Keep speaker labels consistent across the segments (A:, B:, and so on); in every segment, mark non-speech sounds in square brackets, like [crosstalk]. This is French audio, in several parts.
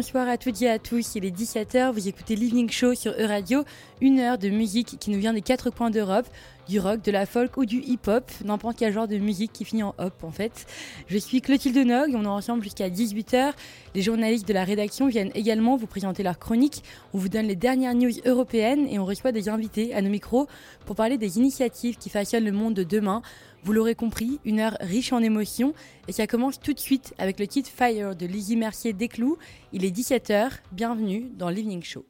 A: bonsoir à toutes et à tous. Il est 17h, vous écoutez Living Show sur E-Radio, une heure de musique qui nous vient des quatre coins d'Europe, du rock, de la folk ou du hip-hop, n'importe quel genre de musique qui finit en hop en fait. Je suis Clotilde Nog, on est ensemble jusqu'à 18h. Les journalistes de la rédaction viennent également vous présenter leur chronique. On vous donne les dernières news européennes et on reçoit des invités à nos micros pour parler des initiatives qui façonnent le monde de demain. Vous l'aurez compris, une heure riche en émotions et ça commence tout de suite avec le titre Fire de Lizzie Mercier Desclous. Il est 17h, bienvenue dans l'Evening Show.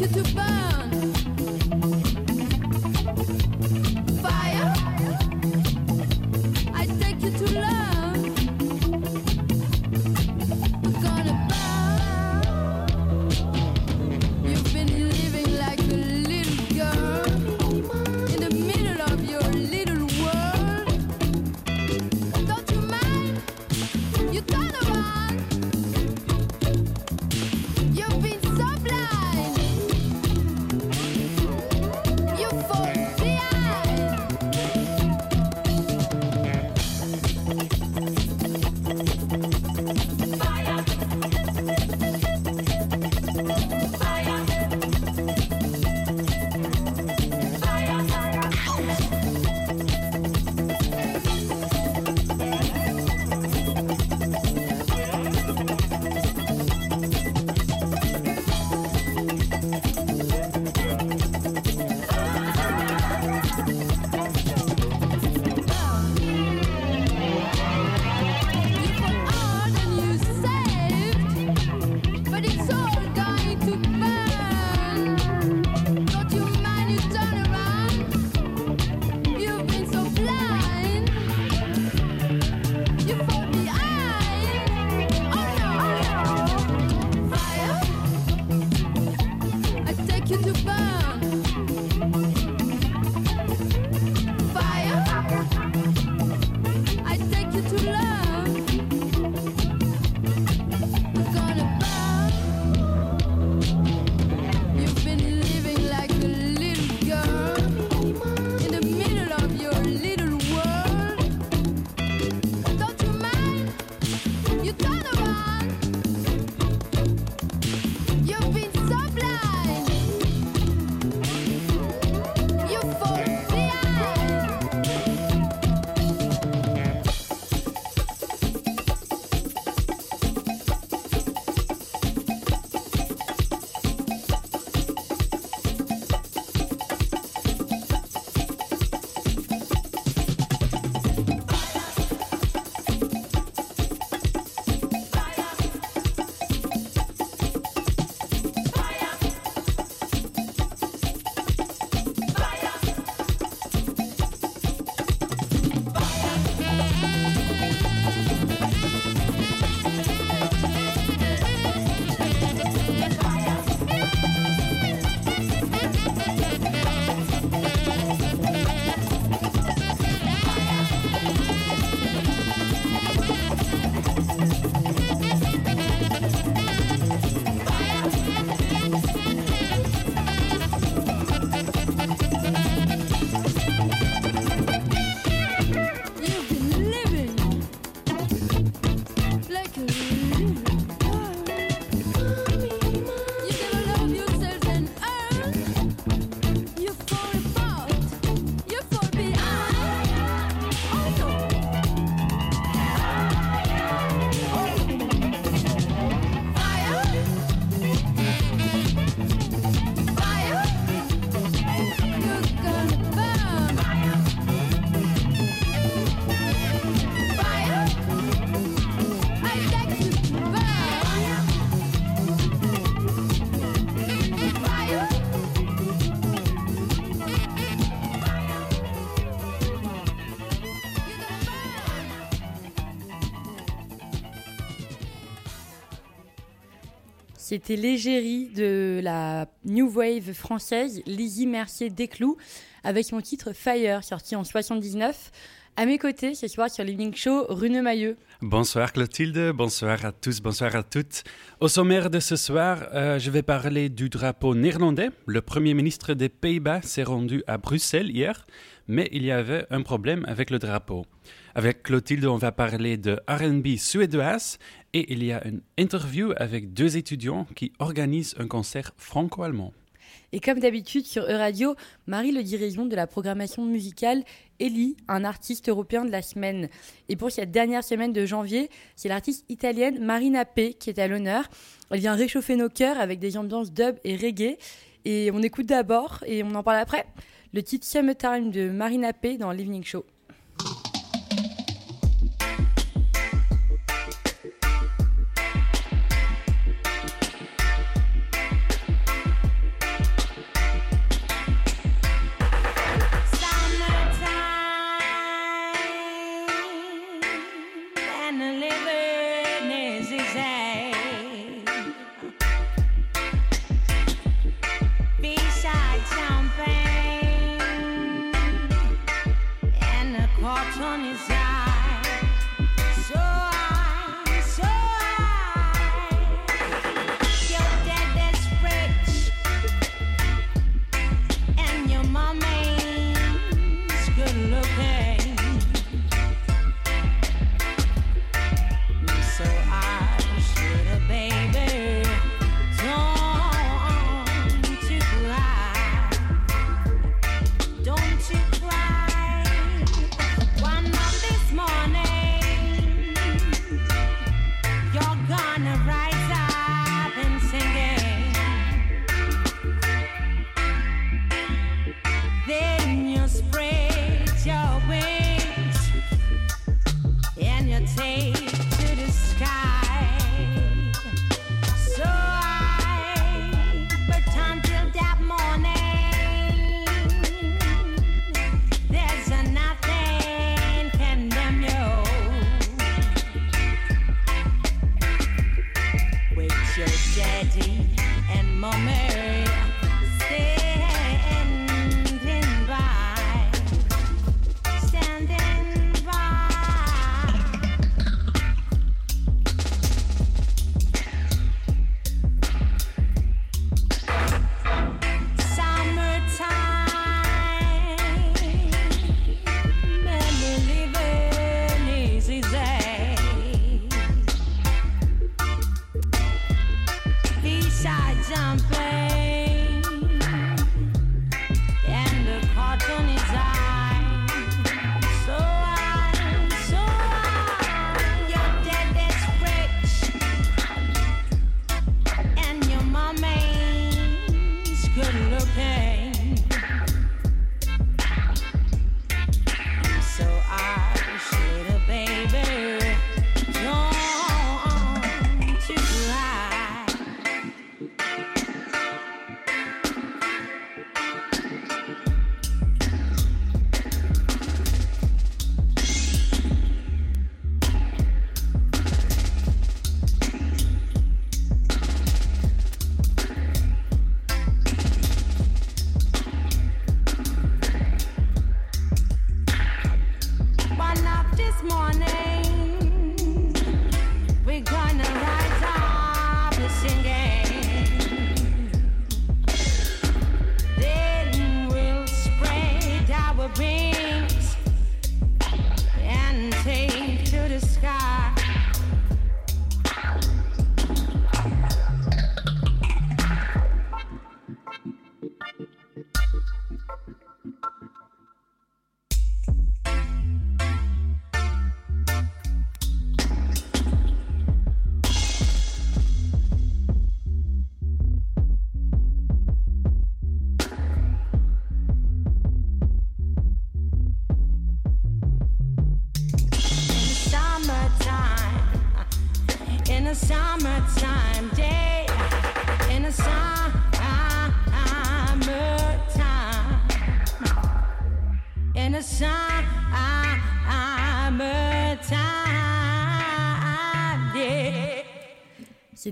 A: you to burn.
B: C'était l'égérie de la New Wave française, Lizzie Mercier Desclous, avec son titre Fire, sorti en 79. À mes côtés, ce soir sur l'Evening Show, Rune Mailleux.
C: Bonsoir Clotilde, bonsoir à tous, bonsoir à toutes. Au sommaire de ce soir, euh, je vais parler du drapeau néerlandais. Le Premier ministre des Pays-Bas s'est rendu à Bruxelles hier, mais il y avait un problème avec le drapeau. Avec Clotilde, on va parler de RB suédoise et il y a une interview avec deux étudiants qui organisent un concert franco-allemand.
B: Et comme d'habitude sur Euradio, Marie le dirigeant de la programmation musicale élit un artiste européen de la semaine. Et pour cette dernière semaine de janvier, c'est l'artiste italienne Marina P qui est à l'honneur. Elle vient réchauffer nos cœurs avec des ambiances dub et reggae. Et on écoute d'abord et on en parle après. Le titre Summertime de Marina P dans l'Evening Show.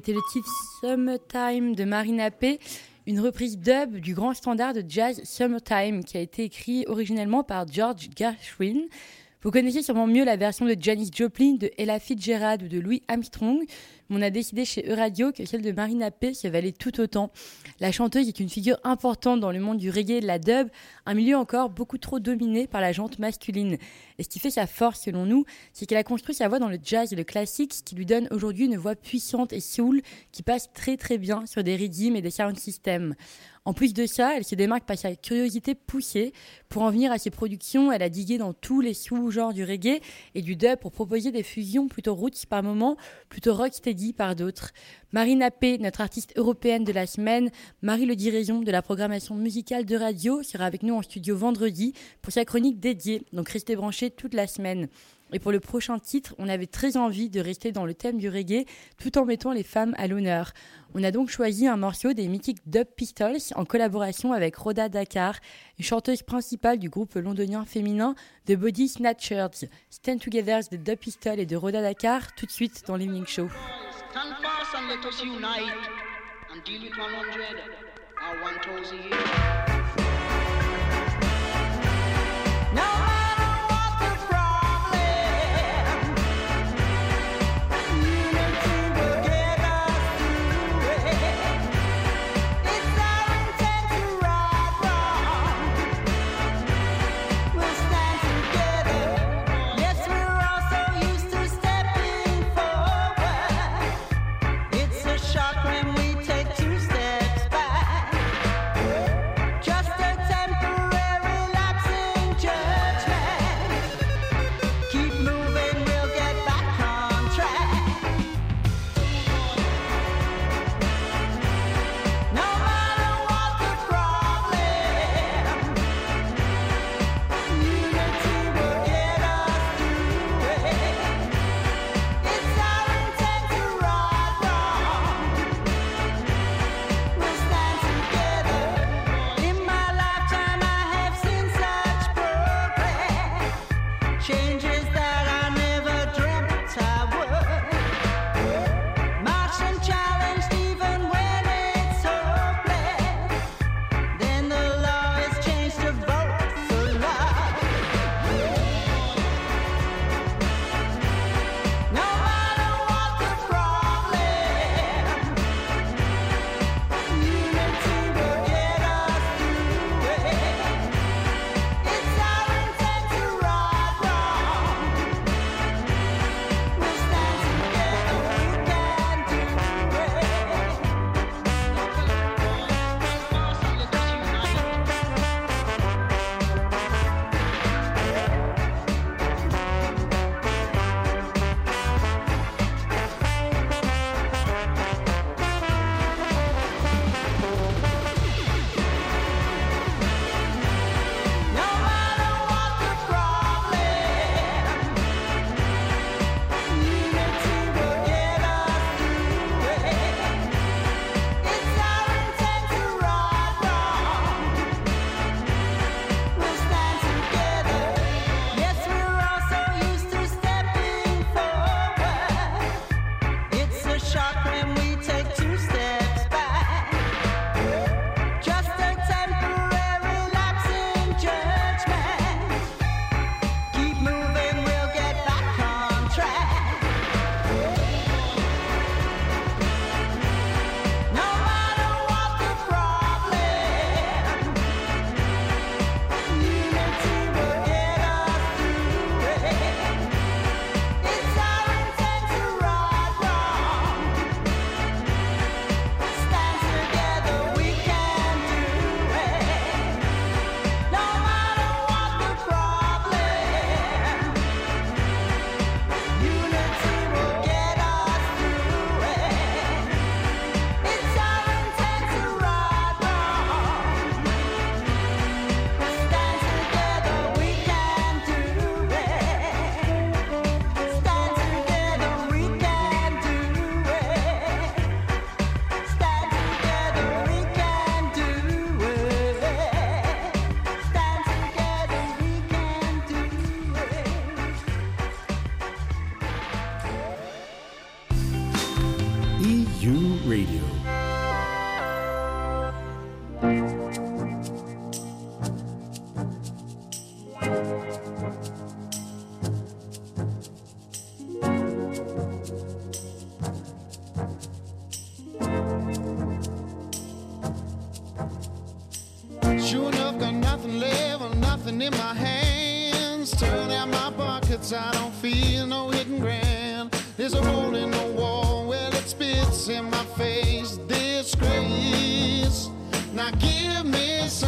B: C'était le titre
A: Summertime de Marina P, une reprise dub du grand standard de jazz Summertime qui a été écrit originellement par George Gershwin. Vous connaissez sûrement mieux la version de Janis Joplin, de Ella Fitzgerald ou de Louis Armstrong, on a décidé chez Euradio que celle de Marina P se valait tout autant. La chanteuse est une figure importante dans le monde du reggae et de la dub, un milieu encore beaucoup trop dominé par la jante masculine. Et ce qui fait sa force, selon nous, c'est qu'elle a construit sa voix dans le jazz et le classique, ce qui lui donne aujourd'hui une voix puissante et soul qui passe très très bien sur des rythmes et des sound systems. En plus de ça, elle se démarque par sa curiosité poussée. Pour en venir à ses productions, elle a digué dans tous les sous-genres du reggae et du dub pour proposer des fusions plutôt roots par moments, plutôt rocksteady par d'autres. Marina P, notre artiste européenne de la semaine, Marie Le Diraison de la programmation musicale de radio, sera avec nous en studio vendredi pour sa chronique dédiée, donc restez branchés toute la semaine. Et pour le prochain titre, on avait très envie de rester dans le thème du reggae tout en mettant les femmes à l'honneur. On a donc choisi un morceau des mythiques Dub Pistols en collaboration avec Rhoda Dakar, chanteuse principale du groupe londonien féminin The Body Snatchers. Stand Together de Dub Pistols et de Rhoda Dakar tout de suite dans l'Evening Show.
D: shock when we take two steps back.
E: What's in my face? Disgrace. Now give me some.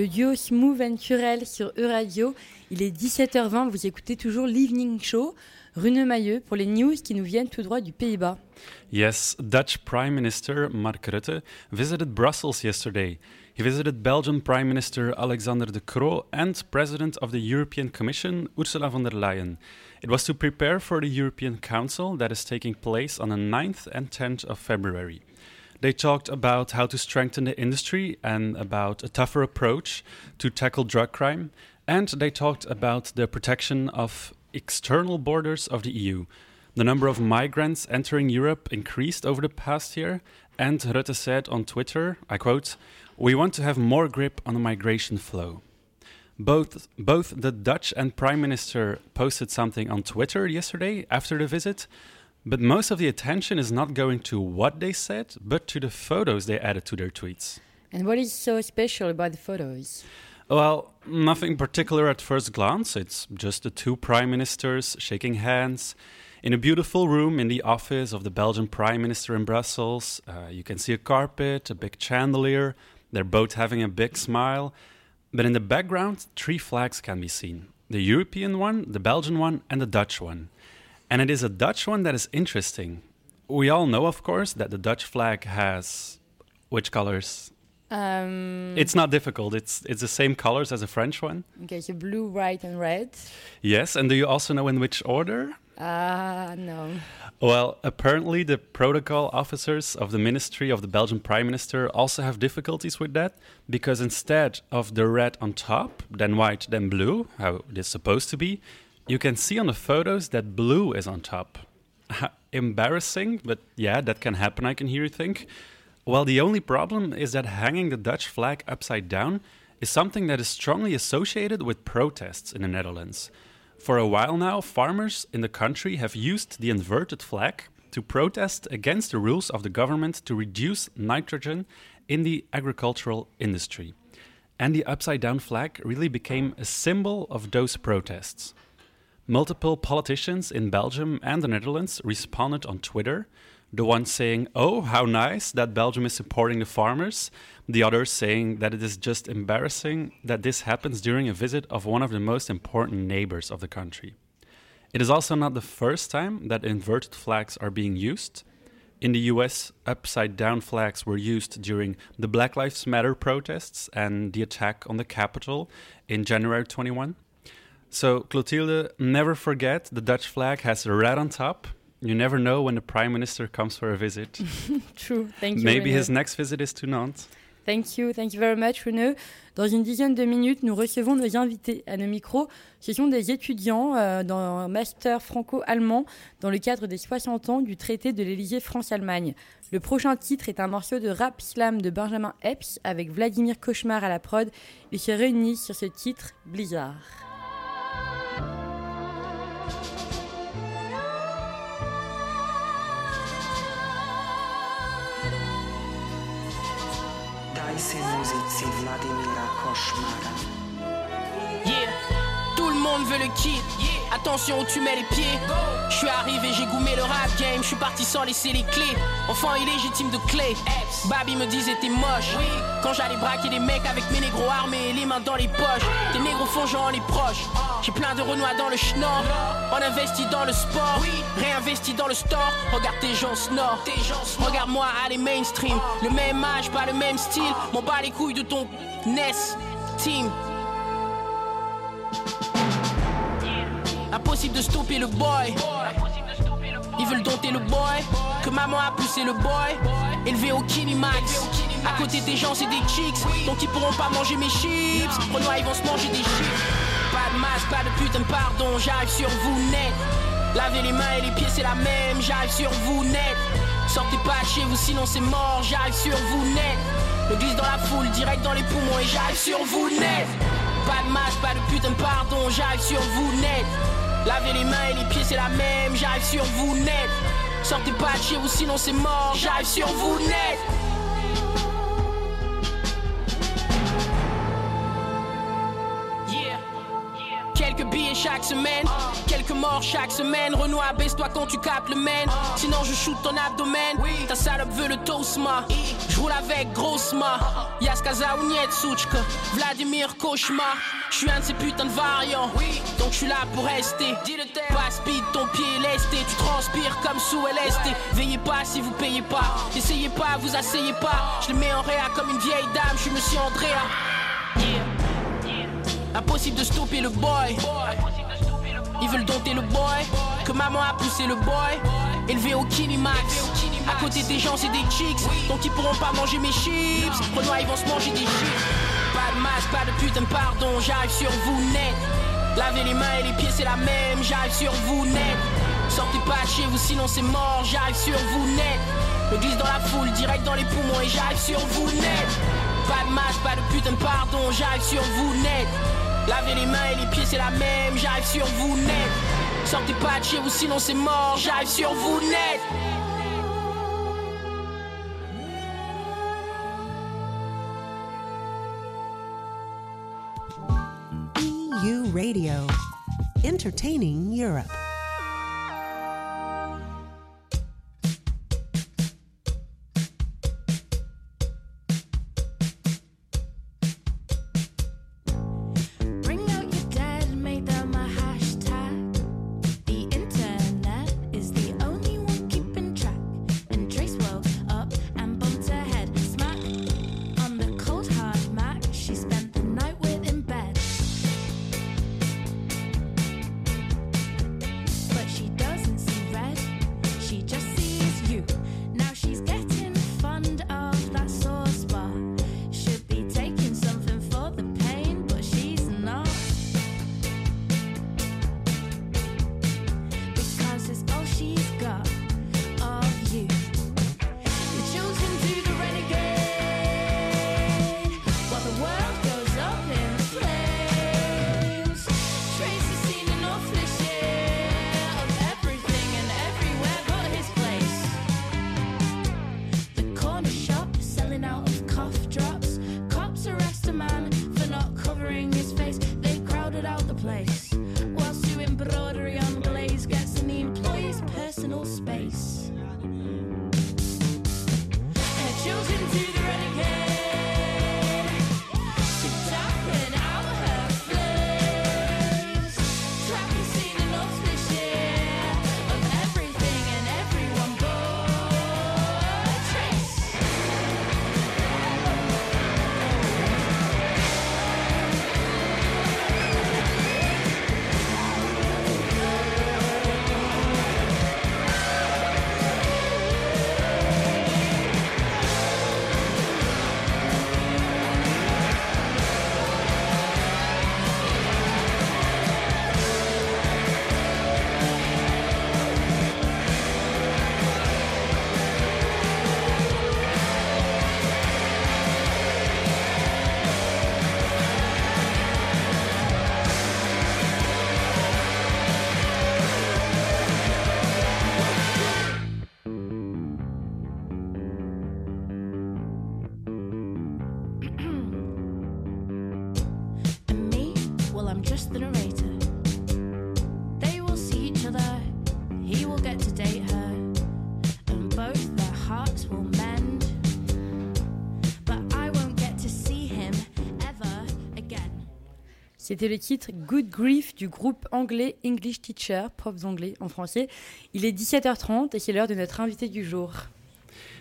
A: le duo Smooth and Curel sur E-Radio. Il est 17h20, vous écoutez toujours l'Evening Show. Rune Mailleux pour les news qui nous viennent tout droit du Pays-Bas.
C: Yes, Dutch Prime Minister Mark Rutte visited Brussels yesterday. He visited Belgian Prime Minister Alexander De Croo and President of the European Commission Ursula von der Leyen. It was to prepare for the European Council that is taking place on the 9th and 10th of February. They talked about how to strengthen the industry and about a tougher approach to tackle drug crime. And they talked about the protection of external borders of the EU. The number of migrants entering Europe increased over the past year, and Rutte said on Twitter, I quote, We want to have more grip on the migration flow. Both, both the Dutch and Prime Minister posted something on Twitter yesterday after the visit, but most of the attention is not going to what they said, but to the photos they added to their tweets.
A: And what is so special about the photos?
C: Well, nothing particular at first glance. It's just the two prime ministers shaking hands in a beautiful room in the office of the Belgian prime minister in Brussels. Uh, you can see a carpet, a big chandelier. They're both having a big smile. But in the background, three flags can be seen the European one, the Belgian one, and the Dutch one. And it is a Dutch one that is interesting. We all know, of course, that the Dutch flag has which colors?
A: Um,
C: It's not difficult. It's it's the same colors as a French one.
A: okay, so blue, white, and red.
C: Yes, and do you also know in which order?
A: Ah, no.
C: Well, apparently the protocol officers of the Ministry of the Belgian Prime Minister also have difficulties with that because instead of the red on top, then white, then blue, how it is supposed to be, you can see on the photos that blue is on top. Embarrassing, but yeah, that can happen, I can hear you think. Well, the only problem is that hanging the Dutch flag upside down is something that is strongly associated with protests in the Netherlands. For a while now, farmers in the country have used the inverted flag to protest against the rules of the government to reduce nitrogen in the agricultural industry. And the upside down flag really became a symbol of those protests. Multiple politicians in Belgium and the Netherlands responded on Twitter. The one saying, Oh, how nice that Belgium is supporting the farmers. The other saying that it is just embarrassing that this happens during a visit of one of the most important neighbors of the country. It is also not the first time that inverted flags are being used. In the US, upside down flags were used during the Black Lives Matter protests and the attack on the Capitol in January 21. So, Clotilde, never forget the Dutch flag has red on top. You never know when the Prime Minister comes for a visit. [laughs]
A: True. Thank you.
C: Maybe
A: René.
C: his next visit is to Nantes.
A: Thank you, thank you very much, René. Dans une dizaine de minutes, nous recevons nos invités à nos micros. Ce sont des étudiants euh, dans un master franco-allemand dans le cadre des 60 ans du traité de l'Élysée France-Allemagne. Le prochain titre est un morceau de rap slam de Benjamin Epps avec Vladimir Cauchemar à la prod. Ils se réunissent sur ce titre, Blizzard.
D: Daj si muzici Vladimira Košmara.
F: Le monde veut le kit. Attention où tu mets les pieds. Je suis arrivé, j'ai goumé le rap game. Je suis parti sans laisser les clés. Enfant illégitime de clé. Babi me disait t'es moche. Quand j'allais braquer des mecs avec mes négros armés, les mains dans les poches. Des négros fongeant les proches. J'ai plein de renois dans le schnorr. On investit dans le sport, réinvesti dans le store. Regarde tes gens snore. Regarde-moi aller mainstream. Le même âge, pas le même style. M'en bats les couilles de ton NES team. De stopper le boy. Ils veulent dompter le boy. Que maman a poussé le boy. Élevé au Kinimax. À côté des gens, c'est des chicks. Donc ils pourront pas manger mes chips. Renoir, ils vont se manger des chips. Pas de masque, pas de putain pardon. J'arrive sur vous net. Lavez les mains et les pieds, c'est la même. J'arrive sur vous net. Sortez pas chez vous, sinon c'est mort. J'arrive sur vous net. Me glisse dans la foule, direct dans les poumons et j'arrive sur vous net. Pas de masque, pas de putain pardon, j'arrive sur vous net. Lavez les mains et les pieds, c'est la même, j'arrive sur vous net. Sortez pas de chez vous, sinon c'est mort, j'arrive sur vous net. Chaque semaine, quelques morts chaque semaine. Renoir, baisse-toi quand tu captes le main. Sinon, je shoot ton abdomen. Ta salope veut le tosma. Je roule avec grossma. Yaskaza ou Nietsuchka. Vladimir Cauchemar. Je suis un de ces putains de variants. Donc je suis là pour rester. Pas speed, ton pied est lesté. Tu transpires comme sous LSD. Veillez pas si vous payez pas. Essayez pas, vous asseyez pas. Je les mets en réa comme une vieille dame. Je suis monsieur Andrea. Yeah. Impossible de stopper le boy. Ils veulent dompter le boy. Que maman a poussé le boy. Élevé au Kinimax. À côté des gens, c'est des chicks. Donc ils pourront pas manger mes chips. Renoir, ils vont se manger des chips. Pas de masque, pas de putain pardon. J'arrive sur vous net. Lavez les mains et les pieds, c'est la même. J'arrive sur vous net. Sortez pas chez vous, sinon c'est mort, j'arrive sur vous net. Me glisse dans la foule, direct dans les poumons et j'arrive sur vous net. Pas de masque, pas de putain pardon, j'arrive sur vous net. Lavez les mains et les pieds, c'est la même, j'arrive sur vous net. Sortez pas de chez vous, sinon c'est mort, j'arrive sur vous net.
G: EU Radio, entertaining Europe.
A: C'était le titre Good Grief du groupe anglais English Teacher, profs d'anglais en français. Il est 17h30 et c'est l'heure de notre invité du jour.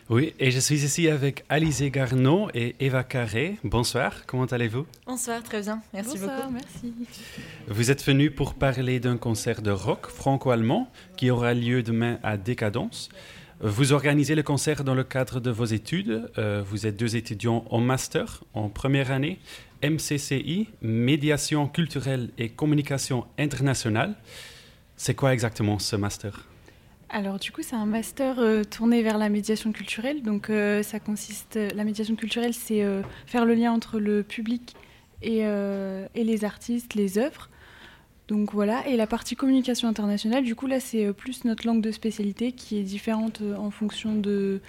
C: Oui, et je suis ici avec Alizé Garneau et Eva Carré. Bonsoir, comment allez-vous?
H: Bonsoir, très bien. Merci beaucoup.
A: merci.
C: Vous êtes venu pour parler d'un concert de rock franco-allemand qui aura lieu demain à Décadence. Vous organisez le concert dans le cadre de vos études. Euh, vous êtes deux étudiants en master en première année, MCCI, médiation culturelle et communication internationale. C'est quoi exactement ce master?
H: Alors du coup, c'est un master euh, tourné vers la médiation culturelle. Donc euh, ça consiste, la médiation culturelle, c'est euh, faire le lien entre le public et, et les artistes, les œuvres. Donc voilà, et la partie communication internationale, du coup là, c'est plus notre langue de spécialité qui est différente en fonction de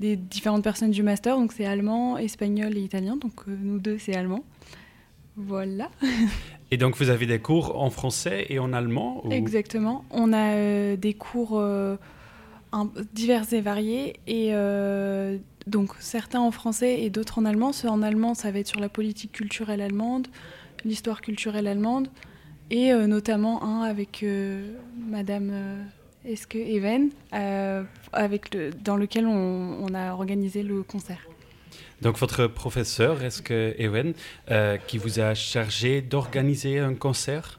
H: des différentes personnes du master. Donc c'est allemand, espagnol et italien. Donc euh, nous deux, c'est allemand. Voilà.
C: Et donc vous avez des cours en français et en allemand ou-
H: Exactement. On a euh, des cours euh, un- divers et variés, et donc certains en français et d'autres en allemand. Ceux en allemand, ça va être sur la politique culturelle allemande, l'histoire culturelle allemande, et notamment un avec Madame euh, Eske Even, euh, avec le, dans lequel on, on a organisé le concert?
C: Donc votre professeur, est-ce que Ewen, euh, qui vous a chargé d'organiser un concert?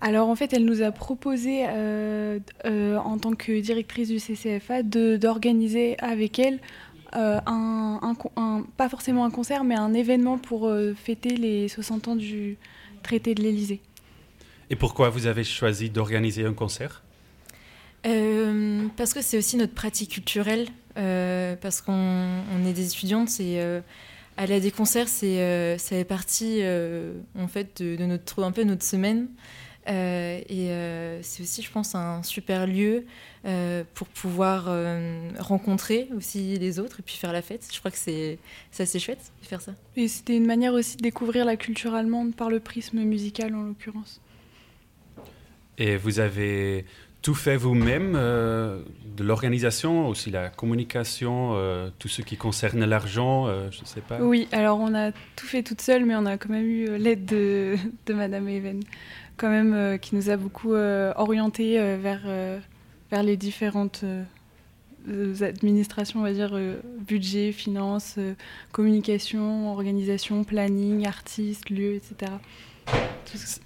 H: Alors en fait, elle nous a proposé, euh, euh, en tant que directrice du CCFA, d'organiser avec elle euh, un, un con- un- pas forcément un concert, mais un événement pour euh, fêter les 60 ans du traité de l'Élysée.
C: Et pourquoi vous avez choisi d'organiser un concert?
I: Euh, parce que c'est aussi notre pratique culturelle, euh, parce qu'on on est des étudiantes et euh, aller à des concerts, c'est euh, ça fait partie euh, en fait de, de notre un peu notre semaine. Euh, et euh, c'est aussi, je pense, un super lieu euh, pour pouvoir euh, rencontrer aussi les autres et puis faire la fête. Je crois que c'est c'est assez chouette de faire ça.
H: Et c'était une manière aussi de découvrir la culture allemande par le prisme musical en l'occurrence.
C: Et vous avez tout fait vous-même, euh, de l'organisation, aussi la communication, euh, tout ce qui concerne l'argent, euh, je ne sais pas.
H: Oui, alors on a tout fait toute seule, mais on a quand même eu l'aide de, de Madame Even, quand même, qui nous a beaucoup orientés euh, vers, vers les différentes administrations, on va dire, budget, finance, communication, organisation, planning, artistes, lieux, etc.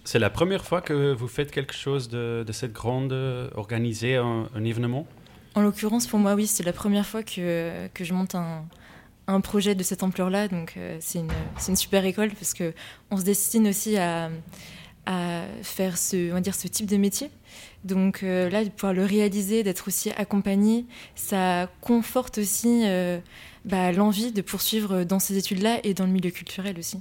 C: C'est la première fois que vous faites quelque chose de, cette grande, organiser un, un événement?
I: En l'occurrence, pour moi, oui, c'est la première fois que, que je monte un, un projet de cette ampleur-là. Donc, euh, c'est une, une super école parce que on se destine aussi à, à faire ce, on va dire, ce type de métier. Donc euh, là, de pouvoir le réaliser, d'être aussi accompagné, ça conforte aussi euh, bah, l'envie de poursuivre dans ces études-là et dans le milieu culturel aussi.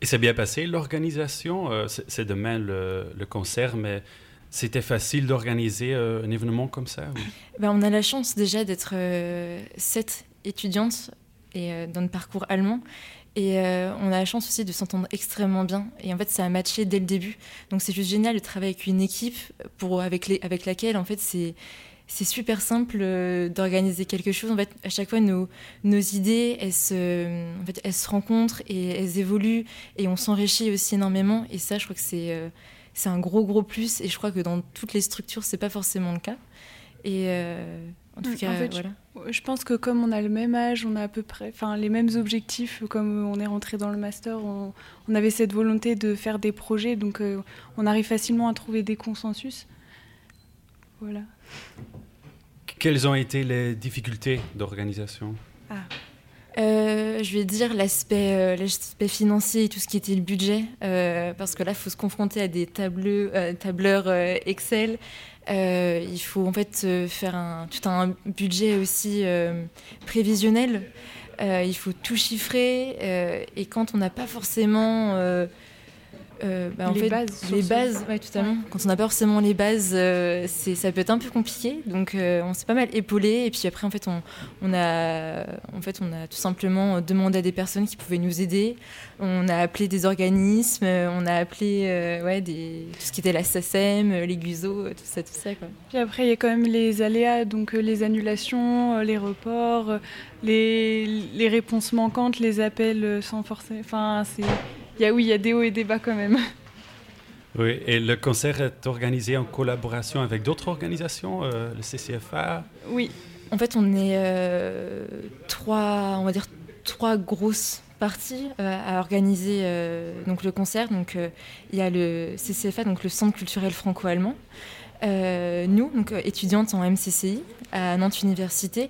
C: Et c'est bien passé, l'organisation euh, C'est demain le, concert, mais c'était facile d'organiser euh, un événement comme ça
I: Ben, on a la chance déjà d'être euh, sept étudiantes et, dans le parcours allemand. Et on a la chance aussi de s'entendre extrêmement bien. Et en fait, ça a matché dès le début. Donc c'est juste génial de travailler avec une équipe pour, avec laquelle, en fait, c'est... C'est super simple euh, d'organiser quelque chose. En fait, à chaque fois, nos, nos idées, elles se, en fait, elles se rencontrent et elles évoluent et on s'enrichit aussi énormément. Et ça, je crois que c'est euh, c'est un gros, gros plus. Et je crois que dans toutes les structures, c'est pas forcément le cas. Et euh, en tout
H: Mm,
I: cas,
H: en fait,
I: voilà.
H: Je pense que comme on a le même âge, on a à peu près enfin, les mêmes objectifs, comme on est rentré dans le master, on, on avait cette volonté de faire des projets, donc on arrive facilement à trouver des consensus. Voilà.
C: Quelles ont été les difficultés d'organisation?
I: Euh, je vais dire l'aspect euh, l'aspect financier et tout ce qui était le budget, euh, parce que là, il faut se confronter à des tableurs Excel. Il faut en fait faire tout un budget aussi prévisionnel. Il faut tout chiffrer. et quand on n'a pas forcément euh, bah, en
H: Les
I: fait,
H: bases
I: les bases, ouais, totalement. Quand on n'a pas forcément les bases, euh, c'est, ça peut être un peu compliqué. Donc, euh, on s'est pas mal épaulé. Et puis après, en fait, on, on a, en fait, on a tout simplement demandé à des personnes qui pouvaient nous aider. On a appelé des organismes, on a appelé ouais, des, tout ce qui était la SACEM, les GUSO, tout ça, tout ça. Quoi.
H: Puis après, il y a quand même les aléas, donc les annulations, les reports, les, les réponses manquantes, les appels sans forcer. Enfin, c'est. Il y a, oui, il y a des hauts et des bas quand même.
C: Oui, et le concert est organisé en collaboration avec d'autres organisations, euh, le CCFA.
H: Oui,
I: En fait, on est euh, trois, on va dire trois grosses parties euh, à organiser donc le concert. Donc il y a le CCFA, donc le Centre culturel franco-allemand. Nous, donc étudiantes en MCCI à Nantes Université,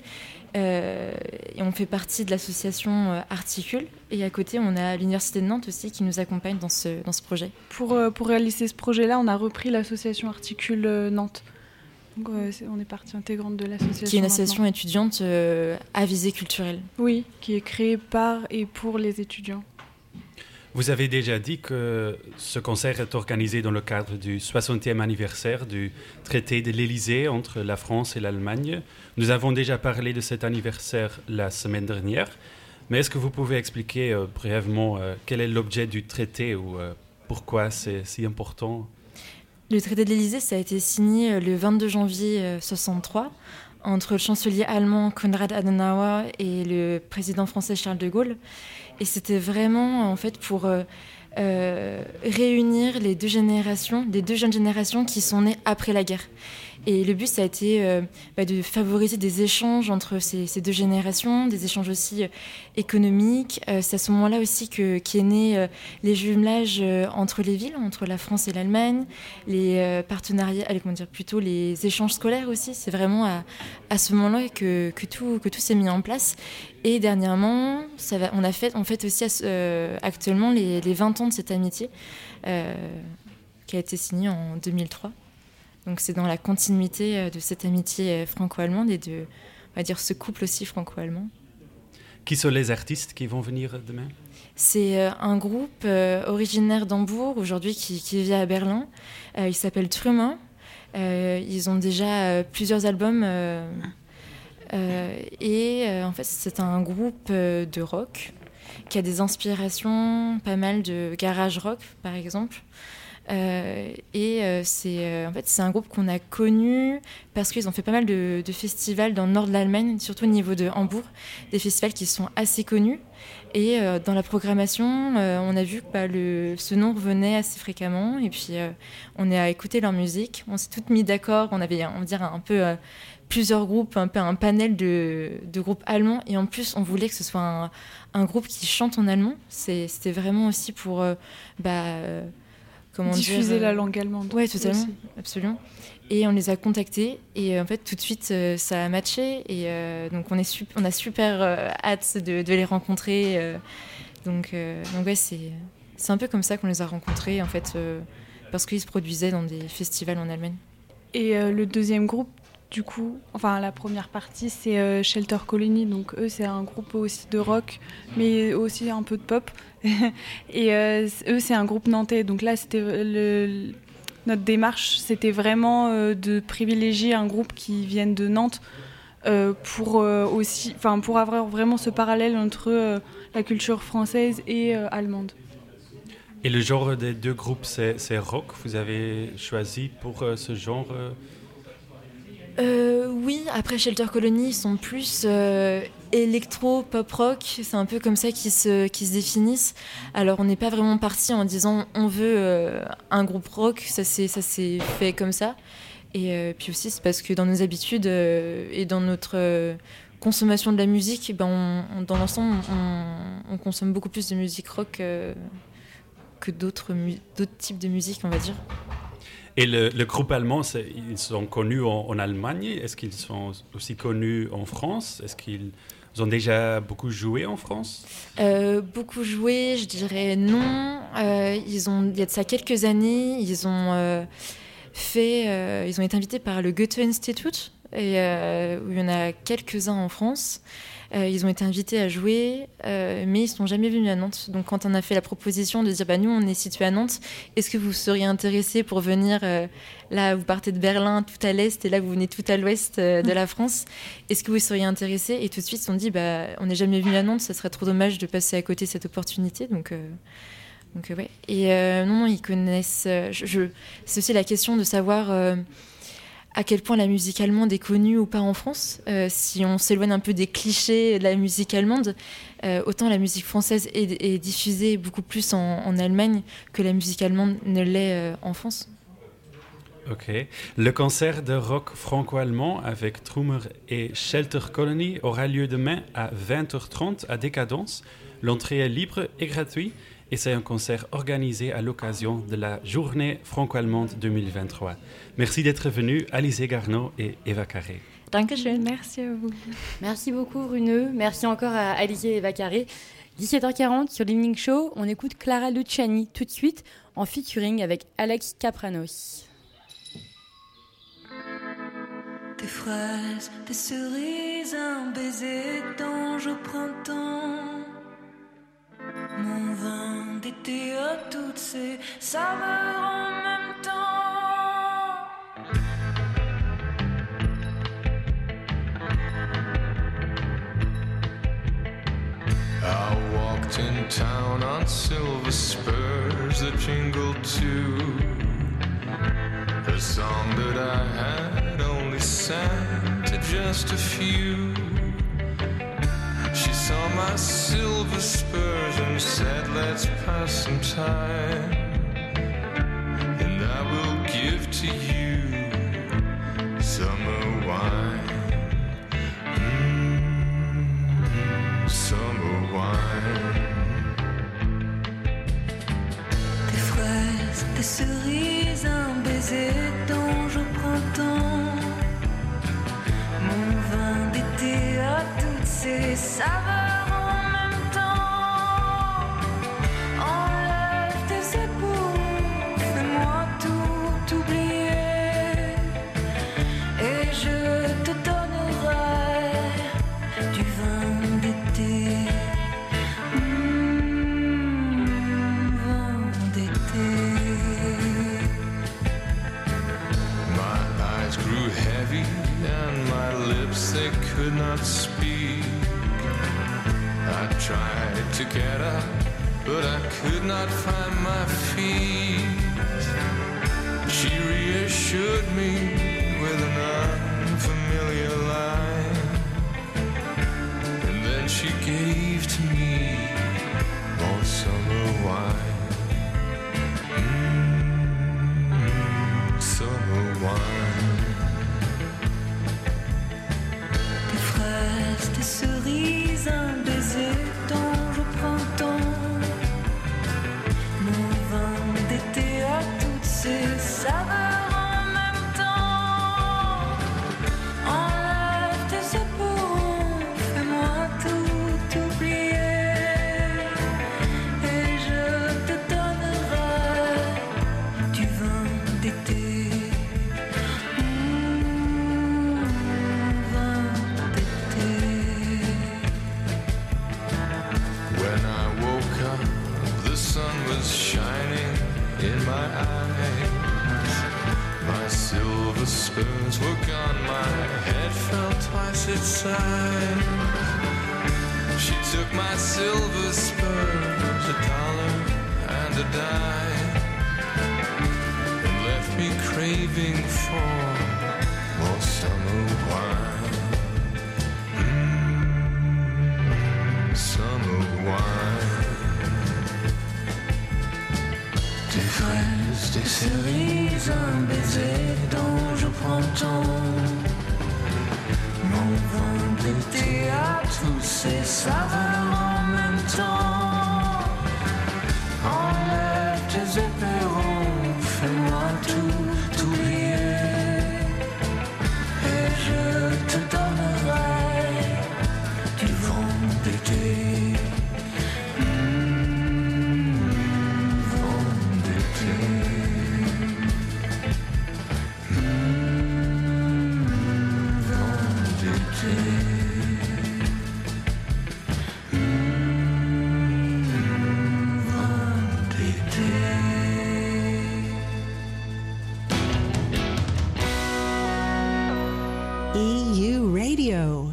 I: et on fait partie de l'association euh, Articule. Et à côté, on a l'université de Nantes aussi qui nous accompagne dans ce dans ce projet.
H: pour, euh, pour réaliser ce projet-là, on a repris l'association Articule euh, Nantes. Donc, euh, on est partie intégrante de l'association.
I: qui est une
H: maintenant.
I: association étudiante euh, à visée culturelle.
H: Oui, qui est créée par et pour les étudiants.
C: Vous avez déjà dit que ce concert est organisé dans le cadre du 60e anniversaire du traité de l'Élysée entre la France et l'Allemagne. Nous avons déjà parlé de cet anniversaire la semaine dernière, mais est-ce que vous pouvez expliquer euh, brièvement euh, quel est l'objet du traité ou euh, pourquoi c'est si important?
I: Le traité de l'Élysée, ça a été signé le 22 janvier 1963 entre le chancelier allemand Konrad Adenauer et le président français Charles de Gaulle. Et c'était vraiment en fait pour euh, euh, réunir les deux générations, les deux jeunes générations qui sont nées après la guerre. Et le but, ça a été euh, bah, de favoriser des échanges entre ces, deux générations, des échanges aussi euh, économiques. Euh, c'est à ce moment-là aussi que qui est né les jumelages entre les villes, entre la France et l'Allemagne, les partenariats, allez, comment dire, plutôt les échanges scolaires aussi. C'est vraiment à, à ce moment-là que, que tout, que tout s'est mis en place. Et dernièrement, ça va, on a fait, on fait aussi actuellement les, les 20 ans de cette amitié qui a été signée en 2003. Donc c'est dans la continuité euh, de cette amitié euh, franco-allemande et de, on va dire, ce couple aussi franco-allemand.
C: Qui sont les artistes qui vont venir demain?
I: C'est euh, un groupe originaire d'Hambourg aujourd'hui qui, qui vit à Berlin. Il s'appelle Truman. Ils ont déjà plusieurs albums. et en fait, c'est un groupe de rock qui a des inspirations pas mal de garage rock, par exemple. Euh, et euh, c'est euh, en fait c'est un groupe qu'on a connu parce qu'ils ont fait pas mal de, festivals dans le nord de l'Allemagne, surtout au niveau de Hambourg, des festivals qui sont assez connus. Et euh, dans la programmation, on a vu que bah, ce nom revenait assez fréquemment. Et puis on est à écouter leur musique. On s'est toutes mis d'accord. On avait, on va un peu plusieurs groupes, un peu un panel de, de groupes allemands. Et en plus, on voulait que ce soit un, groupe qui chante en allemand. C'était vraiment aussi pour bah, comment
H: Diffuser
I: dire,
H: la
I: euh,
H: langue allemande.
I: Ouais, totalement,
H: aussi.
I: absolument. Et on les a contactés et euh, en fait tout de suite euh, ça a matché et euh, donc on est sup- on a super euh, hâte de, de les rencontrer. euh, donc donc ouais c'est c'est un peu comme ça qu'on les a rencontrés en fait parce qu'ils se produisaient dans des festivals en Allemagne.
H: Et le deuxième groupe, du coup, enfin la première partie, c'est euh, Shelter Colony. Donc eux, c'est un groupe aussi de rock, mais aussi un peu de pop. [laughs] et euh, eux, c'est un groupe nantais. Donc là, c'était euh, notre démarche, c'était vraiment de privilégier un groupe qui vienne de Nantes pour aussi, enfin pour avoir vraiment ce parallèle entre la culture française et allemande.
C: Et le genre des deux groupes, c'est rock? Vous avez choisi pour ce genre euh,
I: oui, après Shelter Colony, ils sont plus euh, électro, pop rock. C'est un peu comme ça qu'ils se, définissent. Alors, on n'est pas vraiment parti en disant on veut euh, un groupe rock. Ça s'est fait comme ça. Et puis aussi, c'est parce que dans nos habitudes et dans notre consommation de la musique, ben dans l'ensemble, on, on consomme beaucoup plus de musique rock que d'autres types de musique, on va dire.
C: Et le, groupe allemand, ils sont connus en, Allemagne. Est-ce qu'ils sont aussi connus en France? Est-ce qu'ils ont déjà beaucoup joué en France?
I: Euh, beaucoup joué, je dirais non. Euh, ils ont, il y a de ça quelques années, ils ont euh, fait, ils ont été invités par le Goethe Institut, et, où il y en a quelques-uns en France. Euh, ils ont été invités à jouer, euh, mais ils sont jamais venus à Nantes. Donc, quand on a fait la proposition de dire, bah, nous, on est situé à Nantes, est-ce que vous seriez intéressé pour venir euh, Là, vous partez de Berlin tout à l'est, et là, vous venez tout à l'ouest euh, de la France. Est-ce que vous seriez intéressé Et tout de suite, ils se sont dit, bah, on n'est jamais venu à Nantes, ça serait trop dommage de passer à côté de cette opportunité. Donc, donc. Et non, ils connaissent. C'est aussi la question de savoir à quel point la musique allemande est connue ou pas en France. Euh, si on s'éloigne un peu des clichés de la musique allemande, euh, autant la musique française est, diffusée beaucoup plus en, en Allemagne que la musique allemande ne l'est euh, en France.
C: Ok. Le concert de rock franco-allemand avec Trummer et Shelter Colony aura lieu demain à 20h30 à Décadence. L'entrée est libre et gratuite et c'est un concert organisé à l'occasion de la journée franco-allemande 2023. Merci d'être venus, Alizé Garneau et Eva Carré.
I: Dankeschön.
H: Merci à vous.
A: Merci beaucoup Runeux, merci encore à Alice et Eva Carré. 17h40 sur l'Evening Show, on écoute Clara Luciani tout de suite en featuring avec Alex Capranos.
J: Des fraises, des cerises, un baiser d'ange au printemps. Mon vin d'été à toutes ces saveurs en même temps.
K: I walked in town on silver spurs that jingled too. A song that I had only sang to just a few. Saw my silver spurs and said, Let's pass some time. And I will give to you summer wine. Mm, summer wine.
J: Des fraises, des cerises, un baiser d'ange au printemps. Mon vin d'été à toutes ces saveurs
K: could not find my feet. She reassured me with an unfamiliar line, and then she gave
G: EU Radio.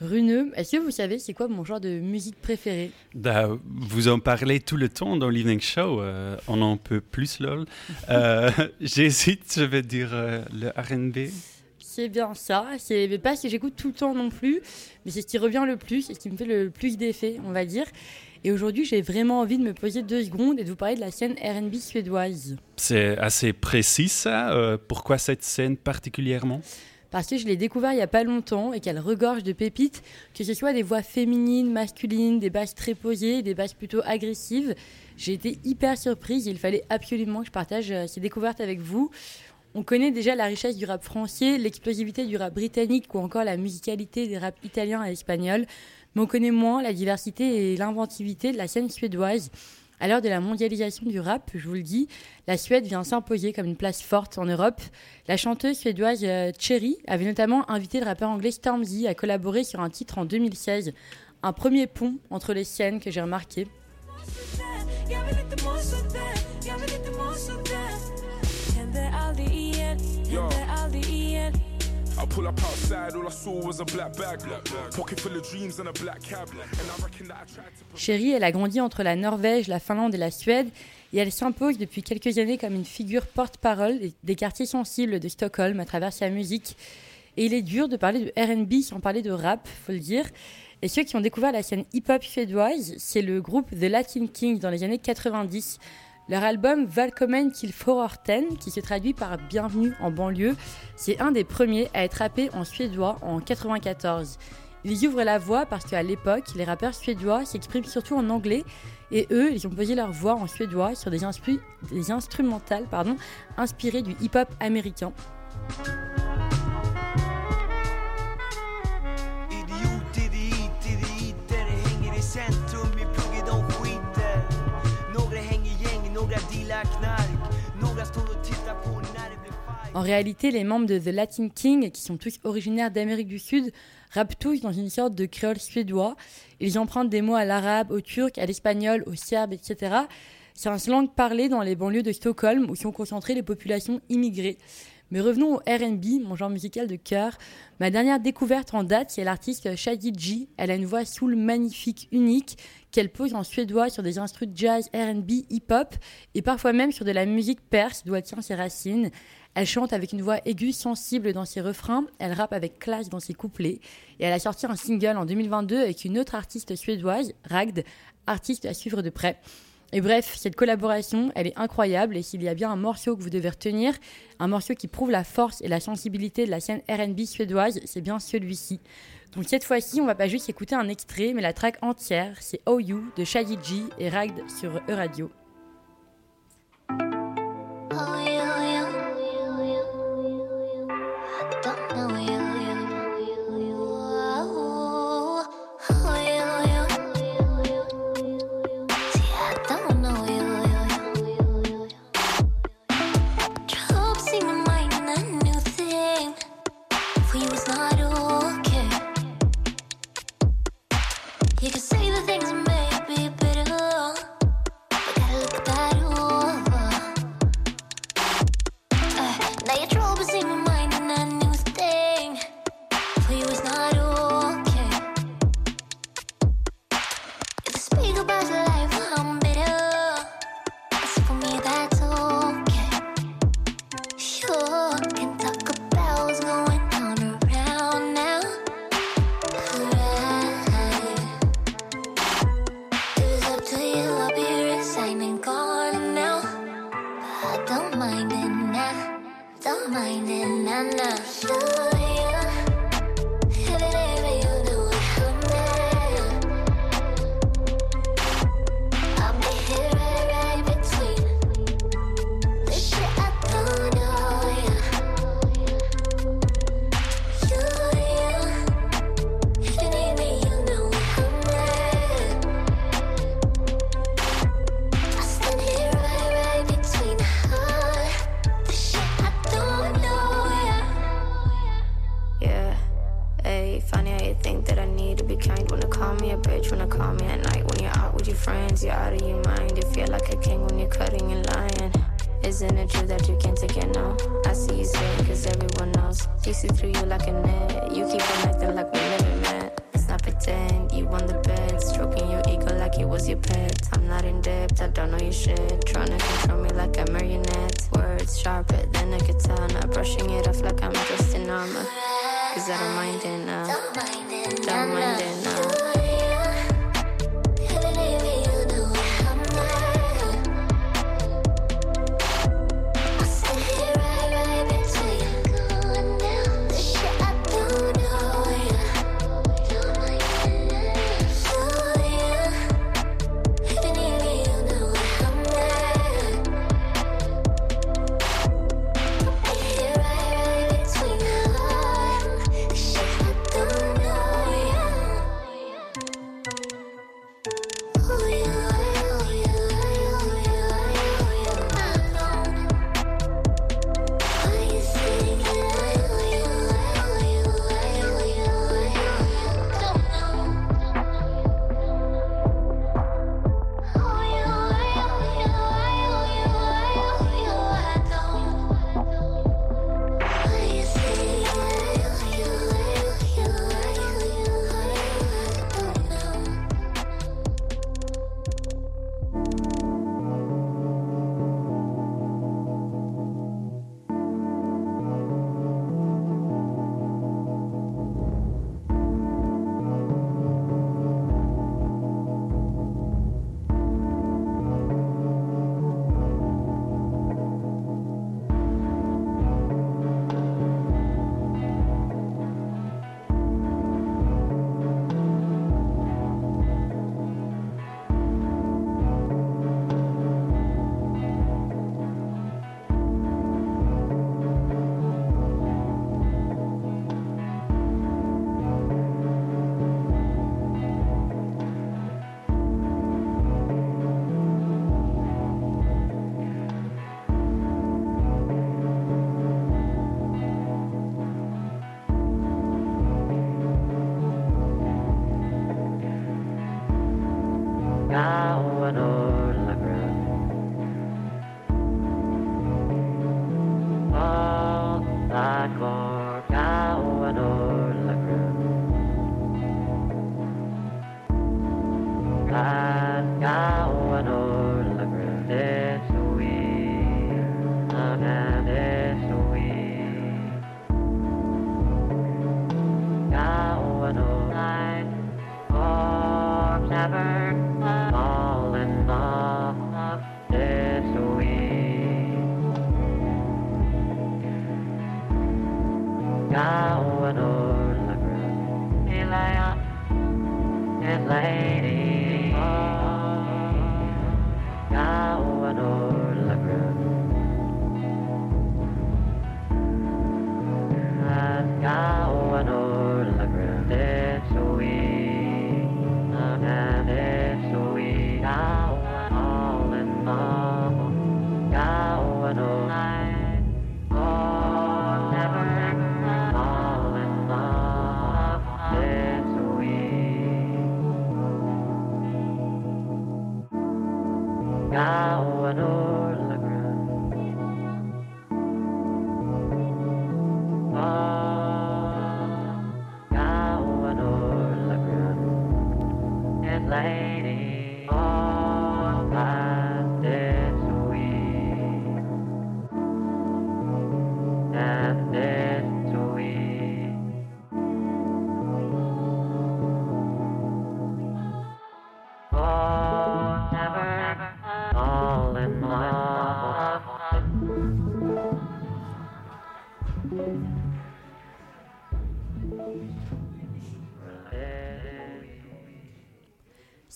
A: Runeux, est-ce que vous savez c'est quoi mon genre de musique préféré
C: Da, vous en parlez tout le temps dans l'Evening Show. euh, on en peut plus, lol. Euh, [laughs] J'hésite, je vais dire euh, le RB.
A: C'est bien ça, c'est pas ce que j'écoute tout le temps non plus, mais c'est ce qui revient le plus, c'est ce qui me fait le plus d'effet, on va dire. Et aujourd'hui, j'ai vraiment envie de me poser deux secondes et de vous parler de la scène R&B suédoise.
C: C'est assez précis, ça. euh, pourquoi cette scène particulièrement?
A: Parce que je l'ai découvert il y a pas longtemps et qu'elle regorge de pépites, que ce soit des voix féminines, masculines, des basses très posées, des basses plutôt agressives. J'ai été hyper surprise et il fallait absolument que je partage euh, ces découvertes avec vous. On connaît déjà la richesse du rap français, l'explosivité du rap britannique ou encore la musicalité des raps italiens et espagnols, mais on connaît moins la diversité et l'inventivité de la scène suédoise. À l'heure de la mondialisation du rap, je vous le dis, la Suède vient s'imposer comme une place forte en Europe. La chanteuse suédoise euh, Cherry avait notamment invité le rappeur anglais Stormzy à collaborer sur un titre en 2016. Un premier pont entre les scènes que j'ai remarqué.
L: I pull up outside, all I saw was a black bag. Pocket full of dreams a black cab.
A: Chérie, elle a grandi entre la Norvège, la Finlande et la Suède, et elle s'impose depuis quelques années comme une figure porte-parole des- des quartiers sensibles de Stockholm à travers sa musique. Et il est dur de parler de R&B sans parler de rap, faut le dire. Et ceux qui ont découvert la scène hip-hop suédoise, c'est le groupe The Latin Kings dans les années 90. Leur album Välkommen till Fororten, qui se traduit par Bienvenue en banlieue, c'est un des premiers à être rappé en suédois en 94. Ils ouvrent la voie parce qu'à l'époque, les rappeurs suédois s'expriment surtout en anglais et eux, ils ont posé leur voix en suédois sur des, instru- des instrumentales inspirées du hip-hop américain. En réalité, les membres de The Latin King, qui sont tous originaires d'Amérique du Sud, rappent tous dans une sorte de créole suédois. Ils empruntent des mots à l'arabe, au turc, à l'espagnol, au serbe, etc. C'est un slang parlé dans les banlieues de Stockholm où sont concentrées les populations immigrées. Mais revenons au RB, mon genre musical de cœur. Ma dernière découverte en date, c'est l'artiste Shaggy G. Elle a une voix soul magnifique, unique, qu'elle pose en suédois sur des instruments jazz, RB, hip-hop, et parfois même sur de la musique perse d'où elle tient ses racines. Elle chante avec une voix aiguë, sensible dans ses refrains, elle rappe avec classe dans ses couplets, et elle a sorti un single en 2022 avec une autre artiste suédoise, Ragd, artiste à suivre de près. Et bref, cette collaboration, elle est incroyable, et s'il y a bien un morceau que vous devez retenir, un morceau qui prouve la force et la sensibilité de la scène RB suédoise, c'est bien celui-ci. Donc cette fois-ci, on va pas juste écouter un extrait, mais la track entière, c'est Oh You de Shaggy G et Ragd sur E-Radio.
M: You can say the things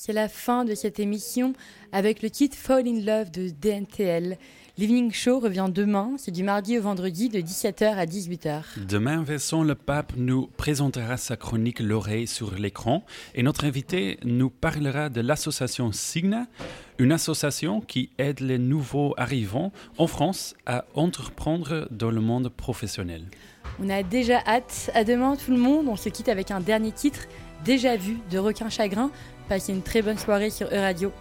J: C'est la fin de cette émission avec le titre Fall in Love de DNTL. L'Evening Show revient demain, c'est du mardi au vendredi de 17h à 18h.
C: Demain, Vincent le Pape nous présentera sa chronique L'oreille sur l'écran et notre invité nous parlera de l'association Signa, une association qui aide les nouveaux arrivants en France à entreprendre dans le monde professionnel.
J: On a déjà hâte. À demain tout le monde. On se quitte avec un dernier titre, Déjà vu, de Requin Chagrin. Passez une très bonne soirée sur E-Radio.